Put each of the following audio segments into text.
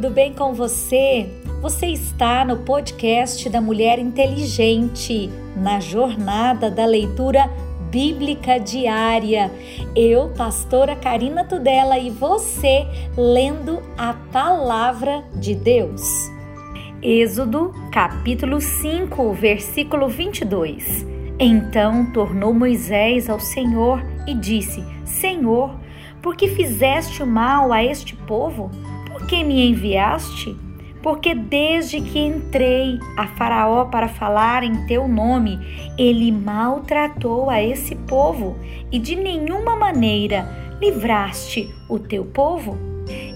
tudo bem com você? Você está no podcast da Mulher Inteligente, na jornada da leitura bíblica diária. Eu, pastora Karina Tudela, e você lendo a palavra de Deus. Êxodo, capítulo 5, versículo 22. Então tornou Moisés ao Senhor e disse: Senhor, por que fizeste o mal a este povo? Que me enviaste? Porque desde que entrei a Faraó para falar em teu nome, ele maltratou a esse povo e de nenhuma maneira livraste o teu povo?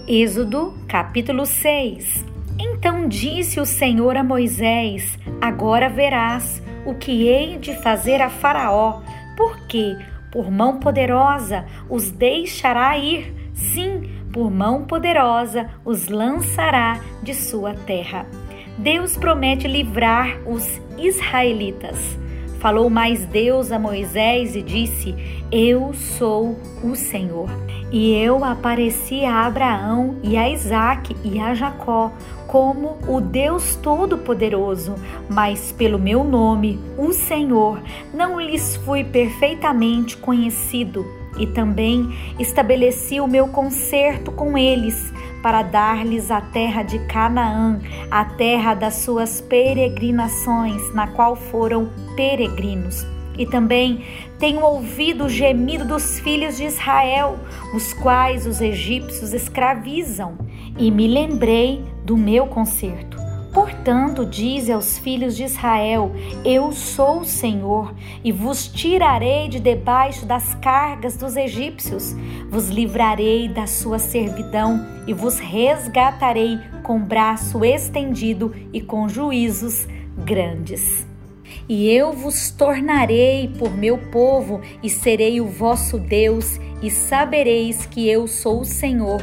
Êxodo capítulo 6 Então disse o Senhor a Moisés: Agora verás o que hei de fazer a Faraó, porque por mão poderosa os deixará ir. Sim, por mão poderosa os lançará de sua terra. Deus promete livrar os israelitas. Falou mais Deus a Moisés e disse: Eu sou o Senhor. E eu apareci a Abraão e a Isaque e a Jacó como o Deus Todo-Poderoso, mas pelo meu nome, o Senhor, não lhes fui perfeitamente conhecido. E também estabeleci o meu concerto com eles, para dar-lhes a terra de Canaã, a terra das suas peregrinações, na qual foram peregrinos. E também tenho ouvido o gemido dos filhos de Israel, os quais os egípcios escravizam, e me lembrei do meu concerto. Portanto, dize aos filhos de Israel: Eu sou o Senhor, e vos tirarei de debaixo das cargas dos egípcios, vos livrarei da sua servidão e vos resgatarei com braço estendido e com juízos grandes. E eu vos tornarei por meu povo, e serei o vosso Deus, e sabereis que eu sou o Senhor,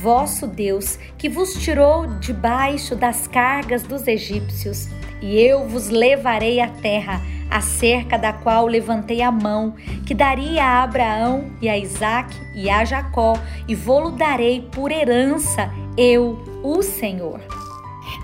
vosso Deus, que vos tirou debaixo das cargas dos egípcios. E eu vos levarei à terra, acerca da qual levantei a mão, que daria a Abraão e a Isaque e a Jacó, e vou-lo darei por herança, eu, o Senhor.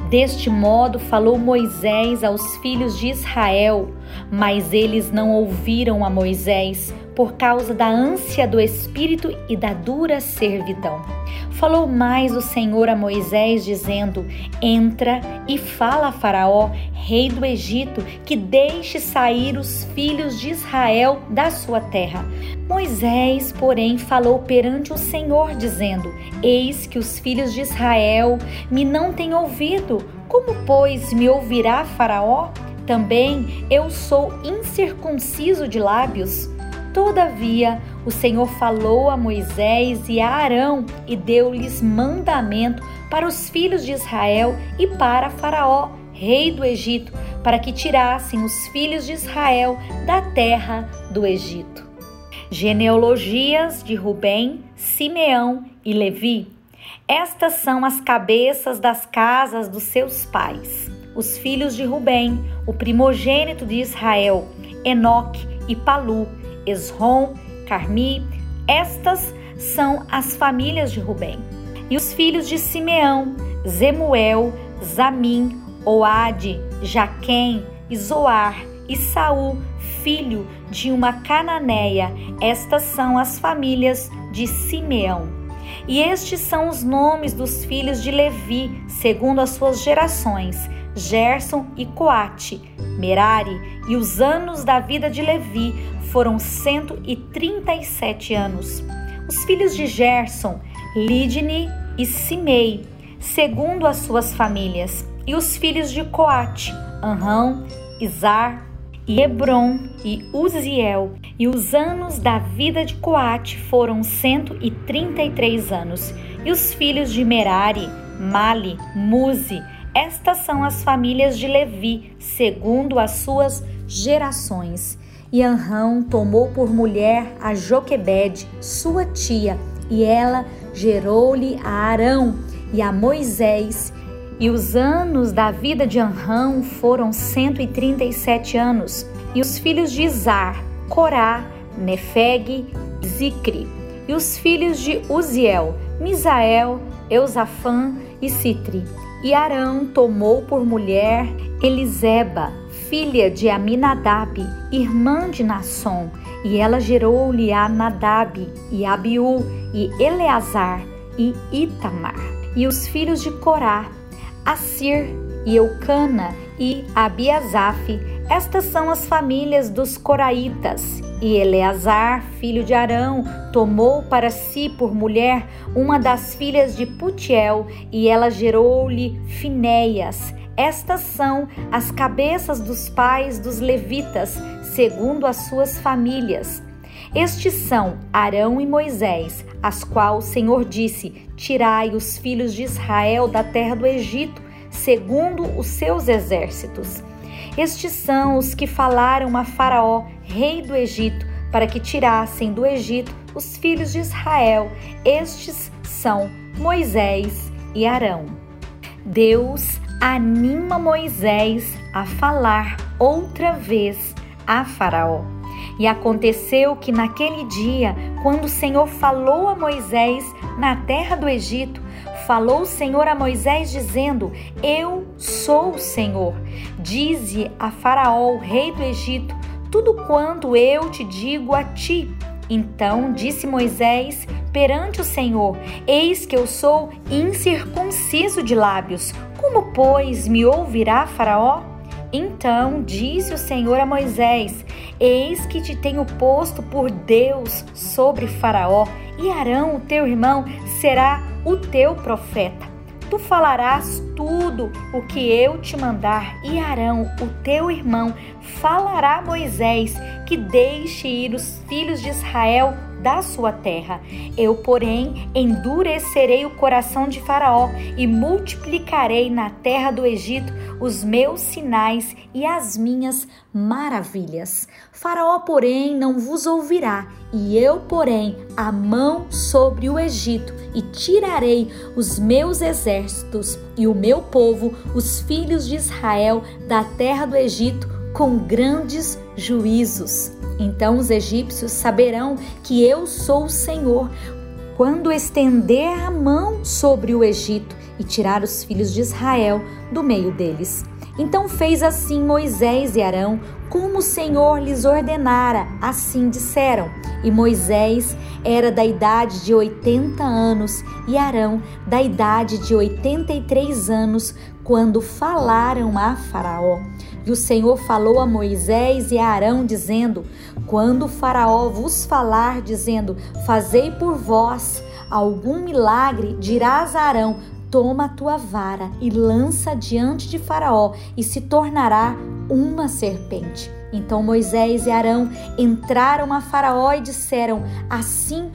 Deste modo falou Moisés aos filhos de Israel, mas eles não ouviram a Moisés por causa da ânsia do espírito e da dura servidão. Falou mais o Senhor a Moisés, dizendo: Entra e fala a Faraó, rei do Egito, que deixe sair os filhos de Israel da sua terra. Moisés, porém, falou perante o Senhor, dizendo: Eis que os filhos de Israel me não têm ouvido. Como, pois, me ouvirá Faraó? Também eu sou incircunciso de lábios. Todavia, o Senhor falou a Moisés e a Arão e deu-lhes mandamento para os filhos de Israel e para Faraó, rei do Egito, para que tirassem os filhos de Israel da terra do Egito. Genealogias de Rubem, Simeão e Levi. Estas são as cabeças das casas dos seus pais. Os filhos de Rubem, o primogênito de Israel, Enoque e Palu, Esrom, Carmi. Estas são as famílias de Rubem. E os filhos de Simeão, Zemuel, Zamim, Oade, Jaquém, Zoar e Saul, filho de uma cananeia. Estas são as famílias de Simeão. E estes são os nomes dos filhos de Levi, segundo as suas gerações: Gerson e Coate, Merari. E os anos da vida de Levi foram 137 anos. Os filhos de Gerson, Lidne e Simei, segundo as suas famílias, e os filhos de Coate, Anrão, Izar, e Hebron e Uziel. E os anos da vida de Coate foram 133 anos. E os filhos de Merari, Mali, Muzi, estas são as famílias de Levi, segundo as suas gerações. E Anrão tomou por mulher a Joquebede, sua tia, e ela gerou-lhe a Arão e a Moisés. E os anos da vida de Anrão foram 137 anos. E os filhos de Izar, Corá, Nefeg, Zicre. E os filhos de Uziel, Misael, Eusafã e Citri. E Arão tomou por mulher Eliseba, filha de Aminadab, irmã de Nasson, e ela gerou-lhe a Nadab, e Abiú, e Eleazar, e Itamar. E os filhos de Corá, Assir, e Eucana, e Abiasaf. Estas são as famílias dos Coraitas. E Eleazar, filho de Arão, tomou para si por mulher uma das filhas de Putiel, e ela gerou-lhe Finéias. Estas são as cabeças dos pais dos levitas, segundo as suas famílias. Estes são Arão e Moisés, as qual o Senhor disse: Tirai os filhos de Israel da terra do Egito, segundo os seus exércitos. Estes são os que falaram a Faraó, rei do Egito, para que tirassem do Egito os filhos de Israel. Estes são Moisés e Arão. Deus anima Moisés a falar outra vez a Faraó. E aconteceu que naquele dia, quando o Senhor falou a Moisés na terra do Egito, falou o Senhor a Moisés, dizendo: Eu sou o Senhor. Dize a Faraó, rei do Egito, tudo quanto eu te digo a ti. Então disse Moisés perante o Senhor: Eis que eu sou incircunciso de lábios. Como, pois, me ouvirá Faraó? Então disse o Senhor a Moisés: Eis que te tenho posto por Deus sobre Faraó, e Arão, o teu irmão, será o teu profeta. Tu falarás tudo o que eu te mandar, e Arão, o teu irmão, falará a Moisés que deixe ir os filhos de Israel da sua terra. Eu, porém, endurecerei o coração de Faraó e multiplicarei na terra do Egito os meus sinais e as minhas maravilhas. Faraó, porém, não vos ouvirá, e eu porém a mão sobre o Egito e tirarei os meus exércitos e o meu povo, os filhos de Israel, da terra do Egito com grandes juízos. Então os egípcios saberão que eu sou o Senhor quando estender a mão sobre o Egito e tirar os filhos de Israel do meio deles. Então fez assim Moisés e Arão, como o Senhor lhes ordenara, assim disseram. E Moisés era da idade de 80 anos e Arão da idade de 83 anos, quando falaram a Faraó. E o Senhor falou a Moisés e a Arão, dizendo: Quando o Faraó vos falar, dizendo: Fazei por vós algum milagre, dirás a Arão: Toma a tua vara e lança diante de Faraó, e se tornará uma serpente. Então Moisés e Arão entraram a Faraó e disseram: Assim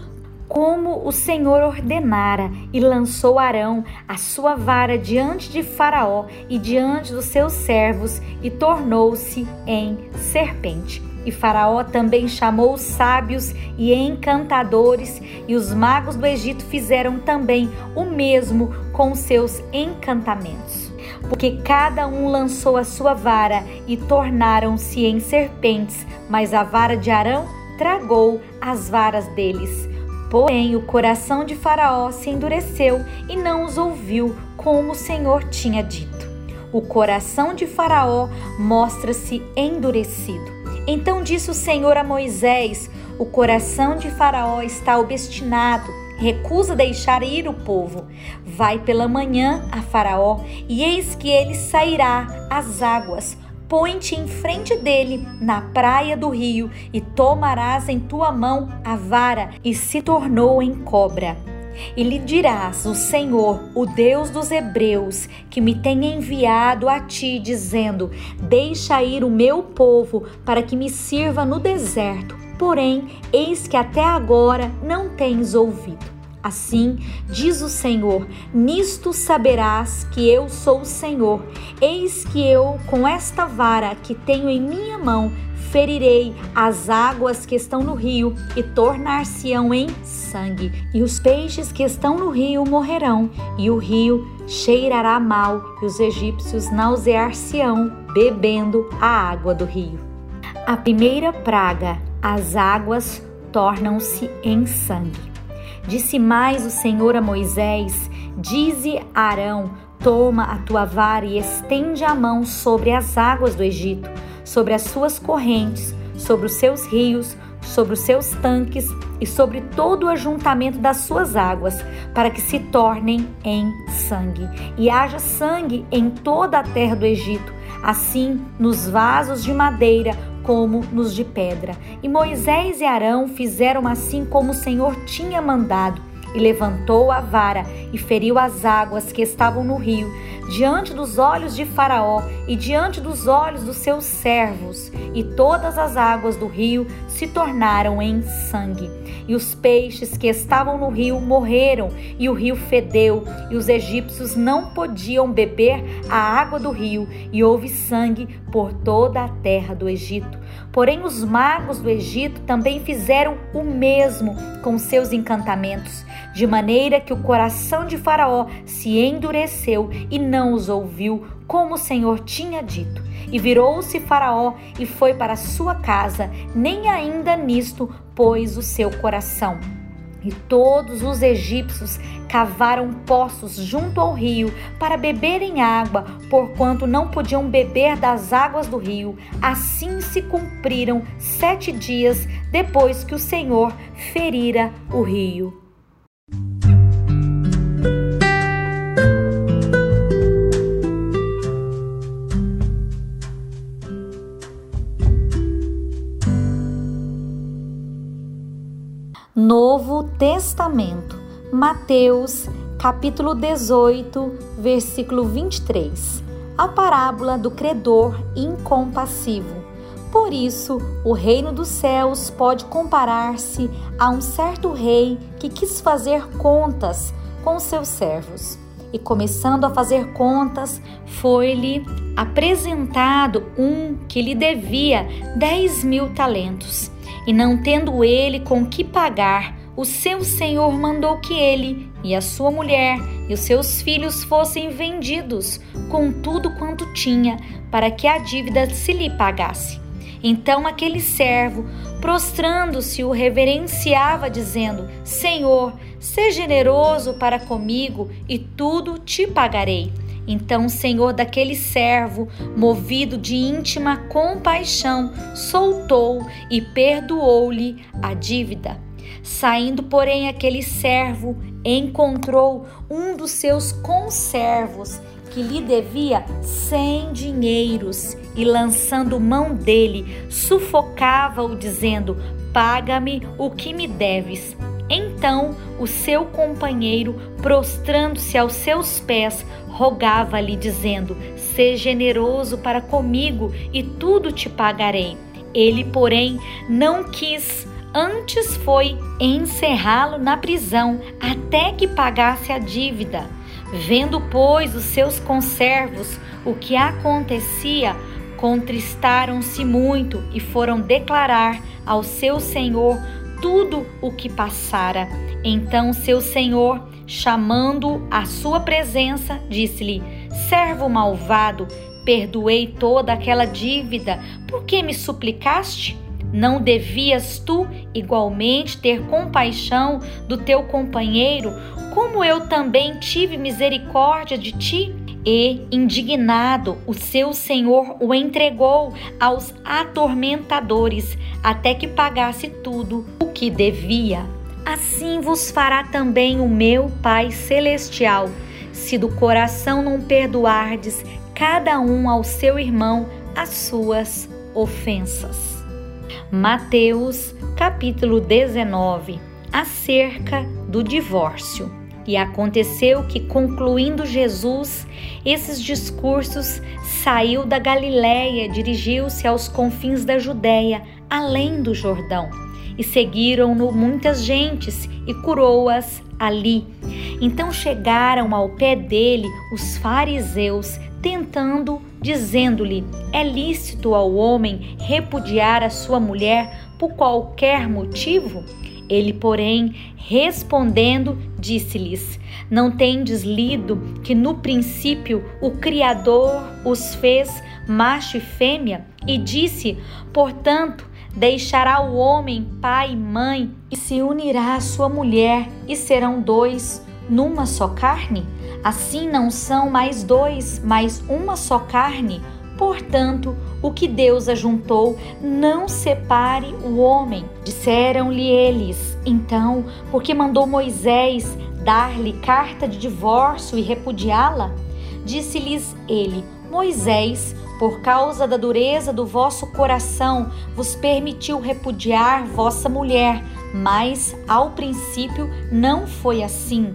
como o Senhor ordenara, e lançou Arão a sua vara diante de Faraó e diante dos seus servos, e tornou-se em serpente. E Faraó também chamou os sábios e encantadores, e os magos do Egito fizeram também o mesmo com seus encantamentos. Porque cada um lançou a sua vara e tornaram-se em serpentes, mas a vara de Arão tragou as varas deles. Porém, o coração de Faraó se endureceu e não os ouviu, como o Senhor tinha dito. O coração de Faraó mostra-se endurecido. Então disse o Senhor a Moisés: O coração de Faraó está obstinado, recusa deixar ir o povo. Vai pela manhã a Faraó, e eis que ele sairá às águas põe-te em frente dele na praia do rio e tomarás em tua mão a vara e se tornou em cobra. E lhe dirás: O Senhor, o Deus dos Hebreus, que me tem enviado a ti, dizendo: Deixa ir o meu povo para que me sirva no deserto. Porém, eis que até agora não tens ouvido. Assim diz o Senhor: Nisto saberás que eu sou o Senhor. Eis que eu, com esta vara que tenho em minha mão, ferirei as águas que estão no rio e tornar-se-ão em sangue, e os peixes que estão no rio morrerão, e o rio cheirará mal, e os egípcios nausear-se-ão bebendo a água do rio. A primeira praga, as águas tornam-se em sangue. Disse mais o Senhor a Moisés: Dize a Arão: Toma a tua vara e estende a mão sobre as águas do Egito, sobre as suas correntes, sobre os seus rios, sobre os seus tanques e sobre todo o ajuntamento das suas águas, para que se tornem em sangue. E haja sangue em toda a terra do Egito, assim nos vasos de madeira como nos de pedra. E Moisés e Arão fizeram assim como o Senhor tinha mandado e levantou a vara e feriu as águas que estavam no rio, diante dos olhos de Faraó e diante dos olhos dos seus servos, e todas as águas do rio se tornaram em sangue. E os peixes que estavam no rio morreram, e o rio fedeu, e os egípcios não podiam beber a água do rio, e houve sangue por toda a terra do Egito. Porém, os magos do Egito também fizeram o mesmo com seus encantamentos, de maneira que o coração de Faraó se endureceu e não os ouviu, como o Senhor tinha dito. E virou-se Faraó e foi para sua casa, nem ainda nisto pôs o seu coração. E todos os egípcios cavaram poços junto ao rio para beberem água, porquanto não podiam beber das águas do rio. Assim se cumpriram sete dias depois que o Senhor ferira o rio. Testamento, Mateus, capítulo 18, versículo 23. A parábola do credor incompassivo. Por isso, o reino dos céus pode comparar-se a um certo rei que quis fazer contas com seus servos. E começando a fazer contas, foi-lhe apresentado um que lhe devia dez mil talentos. E não tendo ele com que pagar, o seu senhor mandou que ele e a sua mulher e os seus filhos fossem vendidos com tudo quanto tinha, para que a dívida se lhe pagasse. Então aquele servo, prostrando-se, o reverenciava, dizendo: Senhor, seja generoso para comigo e tudo te pagarei. Então o senhor daquele servo, movido de íntima compaixão, soltou e perdoou-lhe a dívida. Saindo, porém, aquele servo encontrou um dos seus conservos que lhe devia cem dinheiros e, lançando mão dele, sufocava-o, dizendo: Paga-me o que me deves. Então o seu companheiro, prostrando-se aos seus pés, rogava-lhe, dizendo: Sê generoso para comigo e tudo te pagarei. Ele, porém, não quis, antes foi encerrá-lo na prisão até que pagasse a dívida. Vendo, pois, os seus conservos o que acontecia, contristaram-se muito e foram declarar ao seu senhor tudo o que passara. Então seu senhor, chamando a sua presença, disse-lhe: Servo malvado, perdoei toda aquela dívida, por que me suplicaste? Não devias tu igualmente ter compaixão do teu companheiro, como eu também tive misericórdia de ti? E, indignado, o seu senhor o entregou aos atormentadores, até que pagasse tudo o que devia. Assim vos fará também o meu Pai Celestial, se do coração não perdoardes cada um ao seu irmão as suas ofensas. Mateus, capítulo 19, acerca do divórcio. E aconteceu que, concluindo Jesus esses discursos, saiu da Galiléia, dirigiu-se aos confins da Judéia, além do Jordão. E seguiram-no muitas gentes e curou-as ali. Então chegaram ao pé dele os fariseus, tentando, dizendo-lhe: É lícito ao homem repudiar a sua mulher por qualquer motivo? Ele, porém, respondendo, disse-lhes: Não tendes lido que no princípio o Criador os fez macho e fêmea? E disse: Portanto, Deixará o homem pai e mãe e se unirá à sua mulher, e serão dois numa só carne? Assim não são mais dois, mas uma só carne? Portanto, o que Deus ajuntou, não separe o homem. Disseram-lhe eles, então, porque mandou Moisés dar-lhe carta de divórcio e repudiá-la? Disse-lhes ele: Moisés, por causa da dureza do vosso coração, vos permitiu repudiar vossa mulher, mas ao princípio não foi assim.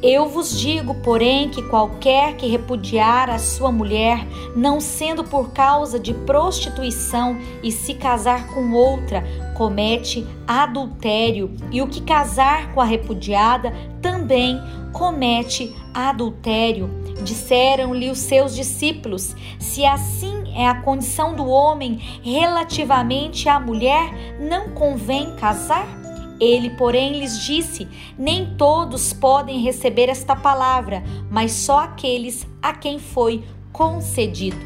Eu vos digo, porém, que qualquer que repudiar a sua mulher, não sendo por causa de prostituição e se casar com outra, comete adultério, e o que casar com a repudiada também comete adultério. Disseram-lhe os seus discípulos: Se assim é a condição do homem relativamente à mulher, não convém casar? Ele, porém, lhes disse: Nem todos podem receber esta palavra, mas só aqueles a quem foi concedido.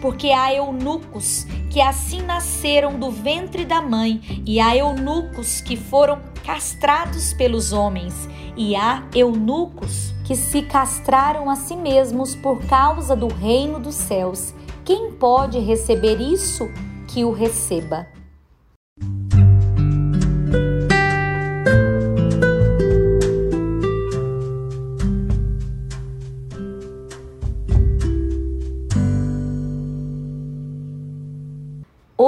Porque há eunucos que assim nasceram do ventre da mãe, e há eunucos que foram castrados pelos homens, e há eunucos que se castraram a si mesmos por causa do reino dos céus. Quem pode receber isso, que o receba.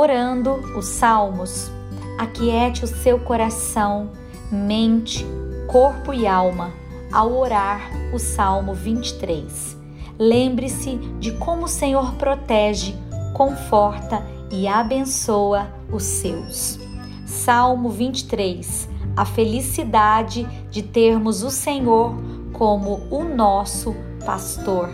Orando os salmos. Aquiete o seu coração, mente, corpo e alma ao orar o Salmo 23. Lembre-se de como o Senhor protege, conforta e abençoa os seus. Salmo 23. A felicidade de termos o Senhor como o nosso pastor.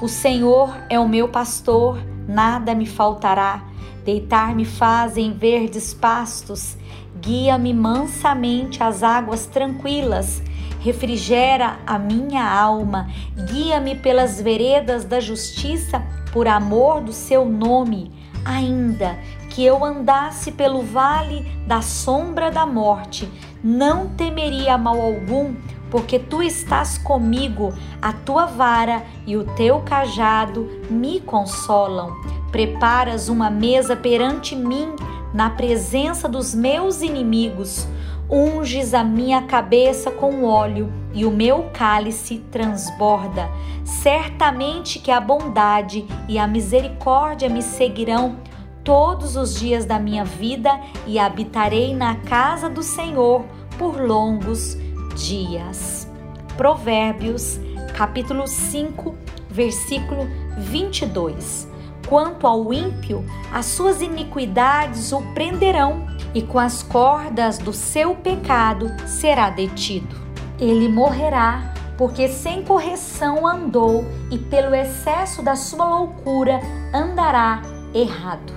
O Senhor é o meu pastor, nada me faltará. Deitar-me faz em verdes pastos, guia-me mansamente às águas tranquilas, refrigera a minha alma, guia-me pelas veredas da justiça por amor do seu nome. Ainda que eu andasse pelo vale da sombra da morte, não temeria mal algum, porque tu estás comigo, a tua vara e o teu cajado me consolam. Preparas uma mesa perante mim, na presença dos meus inimigos. Unges a minha cabeça com óleo e o meu cálice transborda. Certamente que a bondade e a misericórdia me seguirão todos os dias da minha vida e habitarei na casa do Senhor por longos dias. Provérbios, capítulo 5, versículo 22. Quanto ao ímpio, as suas iniquidades o prenderão, e com as cordas do seu pecado será detido. Ele morrerá, porque sem correção andou, e pelo excesso da sua loucura andará errado.